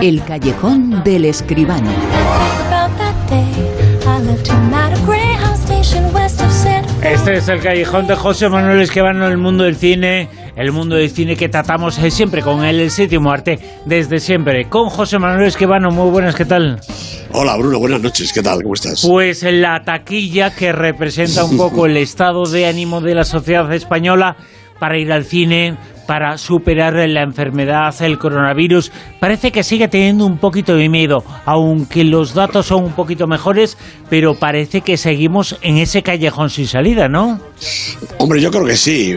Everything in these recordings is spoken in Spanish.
El callejón del escribano. Este es el callejón de José Manuel Esquivano, el mundo del cine, el mundo del cine que tratamos siempre con él, el séptimo arte, desde siempre. Con José Manuel Esquivano, muy buenas, ¿qué tal? Hola Bruno, buenas noches, ¿qué tal? ¿Cómo estás? Pues la taquilla que representa un poco el estado de ánimo de la sociedad española para ir al cine, para superar la enfermedad, el coronavirus, parece que sigue teniendo un poquito de miedo, aunque los datos son un poquito mejores, pero parece que seguimos en ese callejón sin salida, ¿no? Hombre, yo creo que sí.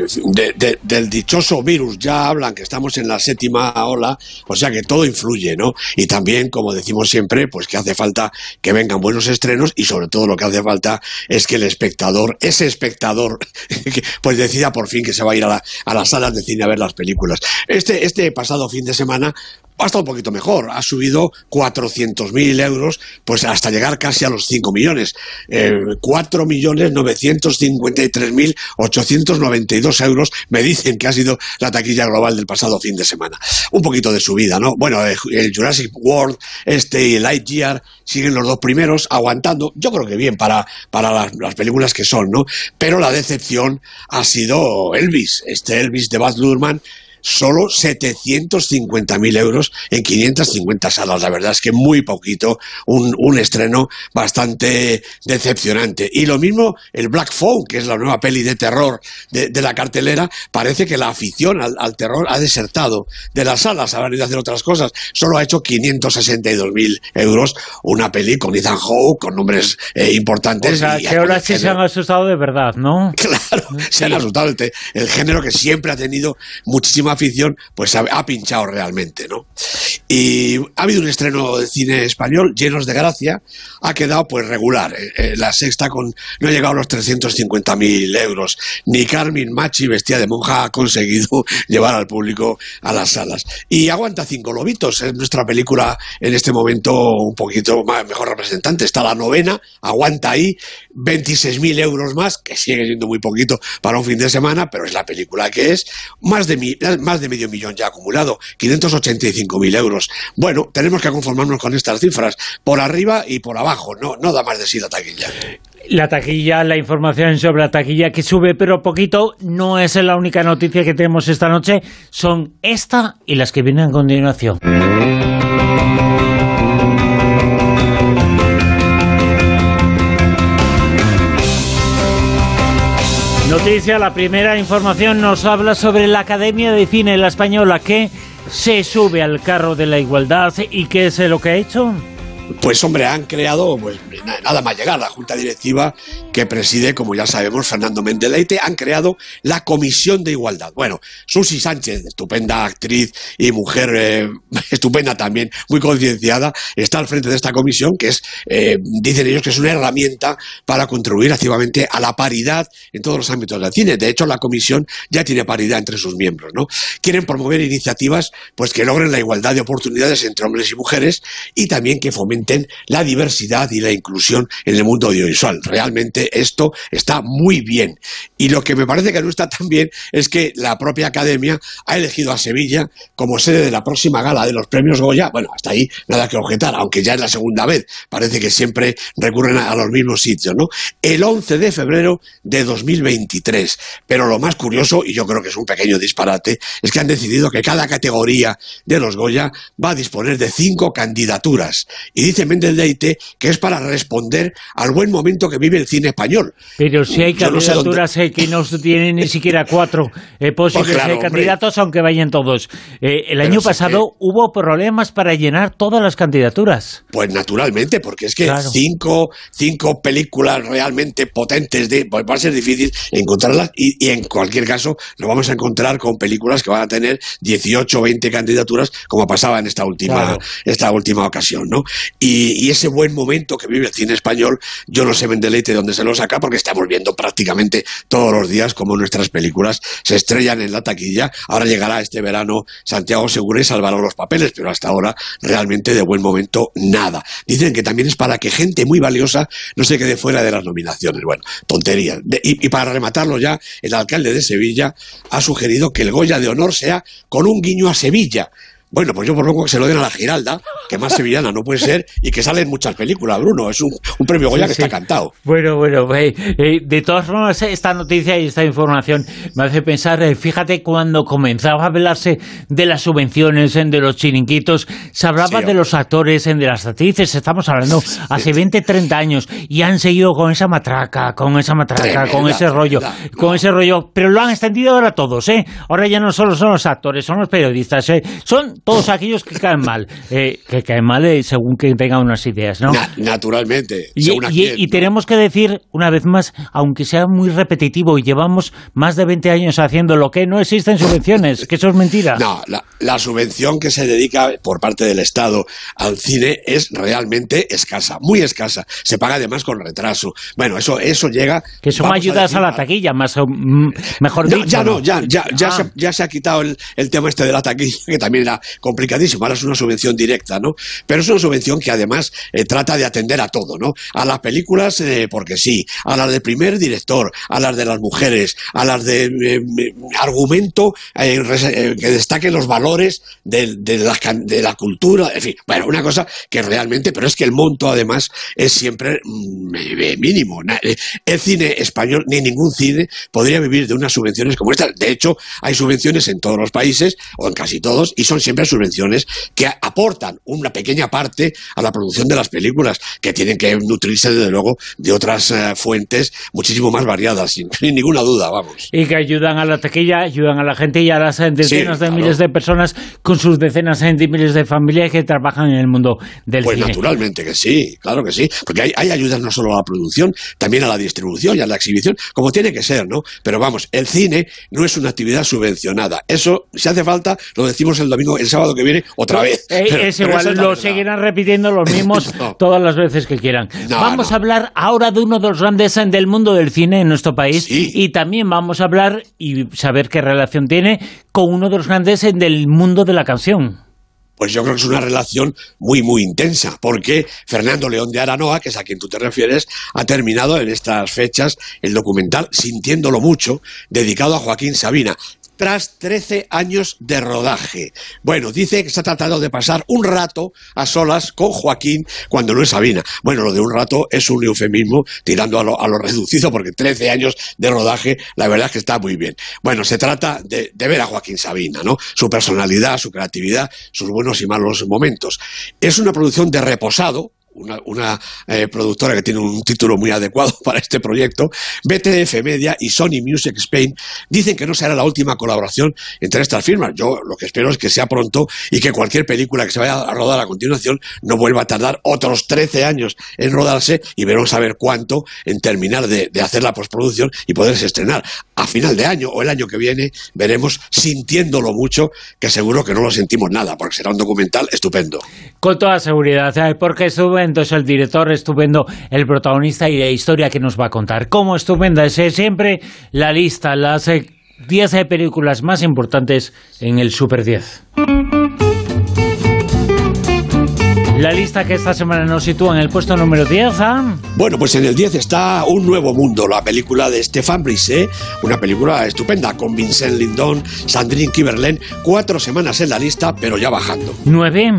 del dichoso virus ya hablan que estamos en la séptima ola, o sea que todo influye, ¿no? Y también, como decimos siempre, pues que hace falta que vengan buenos estrenos y sobre todo lo que hace falta es que el espectador, ese espectador, pues decida por fin que se va a ir a, la, a las salas de cine a ver las películas. Este, este pasado fin de semana ha estado un poquito mejor, ha subido 400.000 euros, pues hasta llegar casi a los 5 millones. Eh, 4.953.892 euros me dicen que ha sido la taquilla global del pasado fin de semana. Un poquito de subida, ¿no? Bueno, eh, el Jurassic World este y Lightyear siguen los dos primeros aguantando, yo creo que bien para, para las, las películas que son, ¿no? Pero la decepción ha sido Elvis, este Elvis de Baz Luhrmann, solo 750.000 euros en 550 salas. La verdad es que muy poquito, un, un, estreno bastante decepcionante. Y lo mismo el Black Phone, que es la nueva peli de terror de, de la cartelera, parece que la afición al, al, terror ha desertado de las salas, habrán ido a hacer otras cosas. Solo ha hecho 562.000 euros una peli con Ethan Hawke, con nombres eh, importantes. O sea, que ahora sí se han asustado de verdad, ¿no? Claro, se han asustado. El, el género que siempre ha tenido muchísima afición, pues ha, ha, pinchado realmente, ¿no? Y ha habido un estreno de cine español llenos de gracia, ha quedado pues regular. Eh, eh, la sexta con no ha llegado a los 350.000 euros. Ni Carmen Machi, vestida de monja, ha conseguido llevar al público a las salas. Y aguanta cinco lobitos. Es nuestra película en este momento un poquito más, mejor representante. Está la novena, aguanta ahí 26.000 euros más, que sigue siendo muy poquito para un fin de semana, pero es la película que es. Más de, mi, más de medio millón ya acumulado, 585.000 euros. Bueno, tenemos que conformarnos con estas cifras, por arriba y por abajo, no, no da más de sí la taquilla. La taquilla, la información sobre la taquilla que sube pero poquito, no es la única noticia que tenemos esta noche, son esta y las que vienen a continuación. Noticia, la primera información nos habla sobre la Academia de Cine La Española que se sube al carro de la igualdad y qué es lo que ha hecho. Pues hombre, han creado, pues nada más llegar, la Junta Directiva que preside, como ya sabemos, Fernando Mendeleite, han creado la Comisión de Igualdad. Bueno, Susi Sánchez, estupenda actriz y mujer eh, estupenda también, muy concienciada, está al frente de esta comisión que es, eh, dicen ellos que es una herramienta para contribuir activamente a la paridad en todos los ámbitos del cine. De hecho, la comisión ya tiene paridad entre sus miembros, ¿no? Quieren promover iniciativas pues que logren la igualdad de oportunidades entre hombres y mujeres y también que fomenten la diversidad y la inclusión en el mundo audiovisual. Realmente esto está muy bien. Y lo que me parece que no está tan bien es que la propia Academia ha elegido a Sevilla como sede de la próxima gala de los premios Goya. Bueno, hasta ahí nada que objetar, aunque ya es la segunda vez. Parece que siempre recurren a los mismos sitios, ¿no? El 11 de febrero de 2023. Pero lo más curioso, y yo creo que es un pequeño disparate, es que han decidido que cada categoría de los Goya va a disponer de cinco candidaturas. Y dice Méndez Leite que es para responder al buen momento que vive el cine español. Pero si hay candidaturas no sé que no tienen ni siquiera cuatro eh, posibles pues claro, candidatos, aunque vayan todos. Eh, el Pero año pasado que... hubo problemas para llenar todas las candidaturas. Pues naturalmente, porque es que claro. cinco, cinco películas realmente potentes de, pues va a ser difícil encontrarlas y, y, en cualquier caso nos vamos a encontrar con películas que van a tener 18 o 20 candidaturas como pasaba en esta última, claro. esta última ocasión, ¿no? Y, ese buen momento que vive el cine español, yo no sé Mendeleite dónde se lo saca, porque estamos viendo prácticamente todos los días como nuestras películas se estrellan en la taquilla. Ahora llegará este verano Santiago Segura y salvará los papeles, pero hasta ahora realmente de buen momento nada. Dicen que también es para que gente muy valiosa no se quede fuera de las nominaciones. Bueno, tonterías. y, y para rematarlo ya, el alcalde de Sevilla ha sugerido que el Goya de Honor sea con un guiño a Sevilla bueno, pues yo por lo que se lo den a la Giralda, que más sevillana no puede ser, y que sale en muchas películas, Bruno. Es un, premio Goya que está cantado. Bueno, bueno, eh, eh, de todas formas, esta noticia y esta información me hace pensar, eh, fíjate, cuando comenzaba a hablarse de las subvenciones, de los chiringuitos, se hablaba de los actores, de las actrices, estamos hablando hace 20, 30 años, y han seguido con esa matraca, con esa matraca, con ese rollo, con ese rollo, pero lo han extendido ahora todos, ¿eh? Ahora ya no solo son los actores, son los periodistas, ¿eh? Son todos aquellos que caen mal, eh, que caen mal eh, según que tengan unas ideas, ¿no? naturalmente. Y, tenemos que decir, una vez más, aunque sea muy repetitivo y llevamos más de 20 años haciendo lo que no existen subvenciones, que eso es mentira. No, la, subvención que se dedica por parte del Estado al cine es realmente escasa, muy escasa. Se paga además con retraso. Bueno, eso, eso llega... Que son ayudas a, la taquilla, más mm, mejor dicho. Ya no, ya, ya, ya, se, ah. ya se ha quitado el, el tema este de la taquilla, que también era complicadísimo. Ahora es una subvención directa, ¿no? Pero es una subvención que además eh, trata de atender a todo, ¿no? A las películas, eh, porque sí, a las de primer director, a las de las mujeres, a las de eh, argumento que destaque los valores de, la, de la cultura, en fin, bueno, una cosa que realmente, pero es que el monto además es siempre mm, mínimo. El cine español, ni ningún cine, podría vivir de unas subvenciones como estas. De hecho, hay subvenciones en todos los países, o en casi todos, y son siempre subvenciones que aportan una pequeña parte a la producción de las películas, que tienen que nutrirse desde luego de otras eh, fuentes muchísimo más variadas, sin, ninguna duda, vamos. Y que ayudan a la taquilla, ayudan a la gente y a las decenas de miles de personas con sus decenas de miles de familias que trabajan en el mundo del pues cine. Pues naturalmente que sí, claro que sí, porque hay, hay ayudas no solo a la producción, también a la distribución y a la exhibición, como tiene que ser, ¿no? Pero vamos, el cine no es una actividad subvencionada. Eso, si hace falta, lo decimos el domingo, el sábado que viene otra vez. Eh, es igual, lo seguirán repitiendo los mismos todas las veces que quieran. vamos a hablar ahora de uno de los grandes del mundo del cine en nuestro país y también vamos a hablar y saber qué relación tiene con uno de los grandes del mundo de la canción. Pues yo creo que es una relación muy, muy intensa, porque Fernando León de Aranoa, que es a quien tú te refieres, ha terminado en estas fechas el documental Sintiéndolo Mucho, dedicado a Joaquín Sabina tras 13 años de rodaje. Bueno, dice que se ha tratado de pasar un rato a solas con Joaquín cuando no es Sabina. Bueno, lo de un rato es un eufemismo tirando a lo, reducido porque 13 años de rodaje, la verdad es que está muy bien. Bueno, se trata de ver a Joaquín Sabina, ¿no? Su personalidad, su creatividad, sus buenos y malos momentos. Es una producción de reposado, una, eh, productora que tiene un título muy adecuado para este proyecto, BTF Media y Sony Music Spain dicen que no será la última colaboración entre estas firmas. Yo lo que espero es que sea pronto y que cualquier película que se vaya a rodar a continuación no vuelva a tardar otros 13 años en rodarse y veremos a ver cuánto en terminar de, hacer la postproducción y poderse estrenar. A final de año o el año que viene veremos sintiéndolo mucho, que seguro que no lo sentimos nada, porque será un documental estupendo. Con toda seguridad, porque estuve es el director, estupendo el protagonista y la historia que nos va a contar. Como estupenda es siempre la lista, las 10 eh, películas más importantes en el Super 10. La lista que esta semana nos sitúa en el puesto número 10. ¿ah? Bueno, pues en el 10 está Un Nuevo Mundo, la película de Stéphane Brisset, una película estupenda con Vincent Lindon, Sandrine Kiberlen, cuatro semanas en la lista, pero ya bajando. ¿Nueve?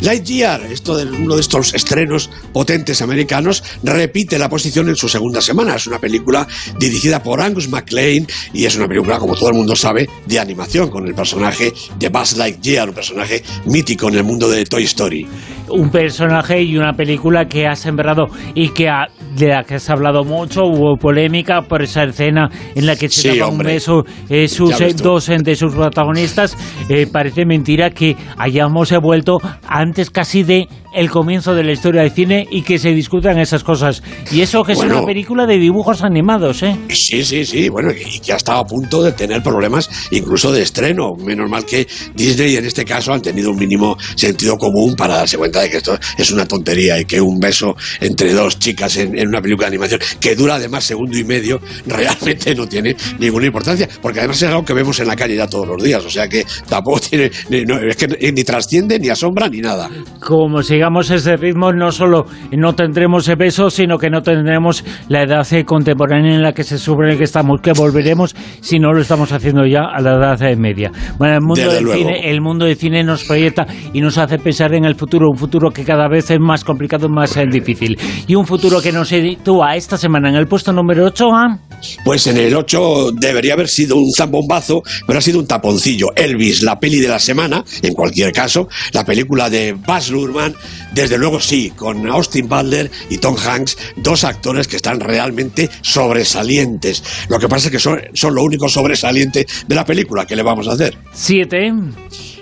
Lightyear, esto de uno de estos estrenos potentes americanos, repite la posición en su segunda semana. Es una película dirigida por Angus MacLean y es una película, como todo el mundo sabe, de animación, con el personaje de Buzz Lightyear, un personaje mítico en el mundo de Toy Story un personaje y una película que ha sembrado y que de la que has hablado mucho, hubo polémica por esa escena en la que se daba un beso eh, sus eh, dos de sus protagonistas. Eh, parece mentira que hayamos vuelto antes casi de el comienzo de la historia del cine y que se discutan esas cosas. Y eso que es una película de dibujos animados, ¿eh? Sí, sí, sí, bueno, y que ha estado a punto de tener problemas incluso de estreno. Menos mal que Disney en este caso han tenido un mínimo sentido común para darse cuenta de que esto es una tontería y que un beso entre dos chicas en, una película de animación que dura además segundo y medio realmente no tiene ninguna importancia, porque además es algo que vemos en la calle ya todos los días, o sea que tampoco tiene, es que ni trasciende, ni asombra, ni nada. Como sigamos ese ritmo, no solo no tendremos beso, sino que no tendremos la edad contemporánea en la que se supone que estamos, que volveremos si no lo estamos haciendo ya a la edad media. Bueno, el mundo del cine, el mundo del cine nos proyecta y nos hace pensar en el futuro, un futuro que cada vez es más complicado, más eh, difícil. Y un futuro que nos sitúa esta semana en el puesto número 8 a... Pues en el 8 debería haber sido un zambombazo, pero ha sido un taponcillo. Elvis, la peli de la semana, en cualquier caso, la película de Baz Luhrmann, desde luego sí, con Austin Butler y Tom Hanks, dos actores que están realmente sobresalientes. Lo que pasa es que son, son lo único sobresaliente de la película. ¿Qué le vamos a hacer? Siete.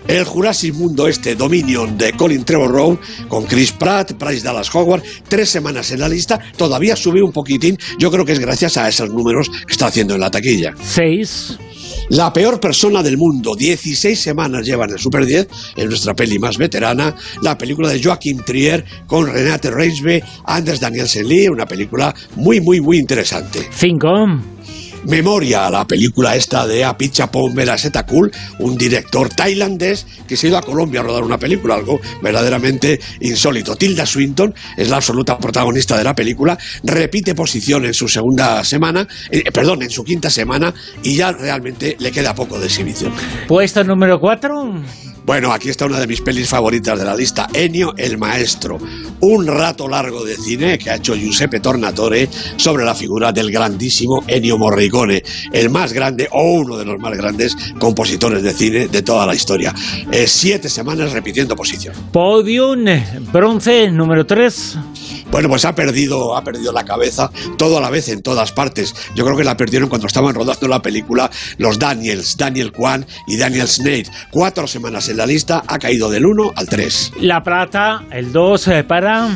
El Jurassic Mundo este, Dominion de Colin Trevorrow, con Chris Pratt, Bryce Dallas Howard, tres semanas en la lista, todavía sube un poquitín. Yo creo que es gracias a esos números que está haciendo en la taquilla. Seis. La peor persona del mundo, 16 semanas lleva en el Super 10, en nuestra peli más veterana, la película de Joachim Trier con Renate Reinsve, Anders Danielsen Lee, una película muy, muy, muy interesante. Cinco. Memoria, la película esta de Apichapong Cool, un director tailandés que se ha ido a Colombia a rodar una película, algo verdaderamente insólito. Tilda Swinton es la absoluta protagonista de la película, repite posición en su segunda semana, eh, perdón, en su quinta semana y ya realmente le queda poco de exhibición. Puesto número 4. Bueno, aquí está una de mis pelis favoritas de la lista, Ennio el Maestro, un rato largo de cine que ha hecho Giuseppe Tornatore sobre la figura del grandísimo Ennio Morricone, el más grande o uno de los más grandes compositores de cine de toda la historia. Eh, siete semanas repitiendo posición. Podium, bronce, número 3. Bueno, pues ha perdido, ha perdido la cabeza todo a la vez en todas partes. Yo creo que la perdieron cuando estaban rodando la película los Daniels, Daniel Kwan y Daniel Snade. Cuatro semanas en la lista, ha caído del 1 al 3. La plata, el 2 eh, para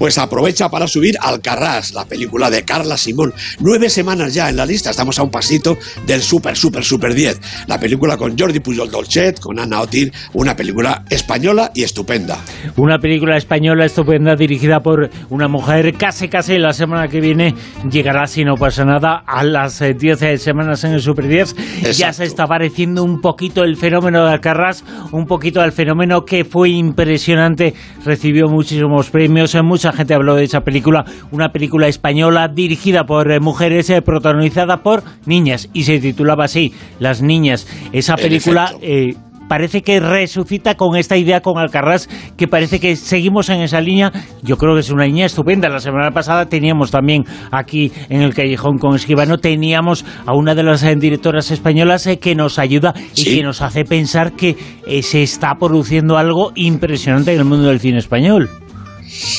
pues aprovecha para subir Alcarrás, la película de Carla Simón. Nueve semanas ya en la lista, estamos a un pasito del super, super, super 10. La película con Jordi Pujol Dolcet, con Ana Otir, una película española y estupenda. Una película española estupenda dirigida por una mujer casi, casi la semana que viene llegará, si no pasa nada, a las 10 eh, semanas en el Super 10. Ya se está pareciendo un poquito el fenómeno de Alcarrás, un poquito al fenómeno que fue impresionante, recibió muchísimos premios, en muchas gente habló de esa película, una película española dirigida por eh, mujeres, eh, protagonizada por niñas, y se titulaba así, Las Niñas. Esa película eh, parece que resucita con esta idea con Alcarrás, que parece que seguimos en esa línea. Yo creo que es una línea estupenda. La semana pasada teníamos también aquí en el Callejón con Esquivano, teníamos a una de las directoras españolas que nos ayuda y que nos hace pensar que se está produciendo algo impresionante en el mundo del cine español.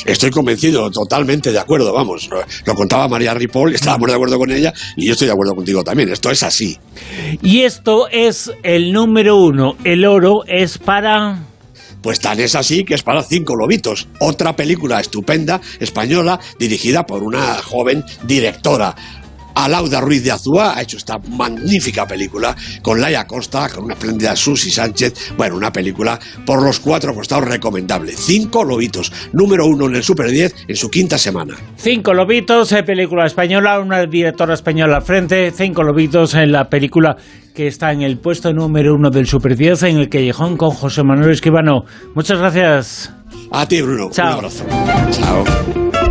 Estoy convencido, totalmente de acuerdo, vamos. Lo contaba María Ripoll, estábamos de acuerdo con ella y yo estoy de acuerdo contigo también. Esto es así. Y esto es el número uno. El oro es para... Pues tan es así que es para Cinco Lobitos, otra película estupenda española dirigida por una joven directora. Alauda Ruiz de Azúa ha hecho esta magnífica película con Laia Costa, con una espléndida Susi Sánchez. Bueno, una película por los cuatro costados recomendable. Cinco lobitos, número uno en el Super 10 en su quinta semana. Cinco lobitos, eh, película española, una directora española al frente. Cinco lobitos en la película que está en el puesto número uno del Super 10 en el Callejón con José Manuel Esquivano. Muchas gracias. A ti, Bruno. Chao. Un abrazo. Chao.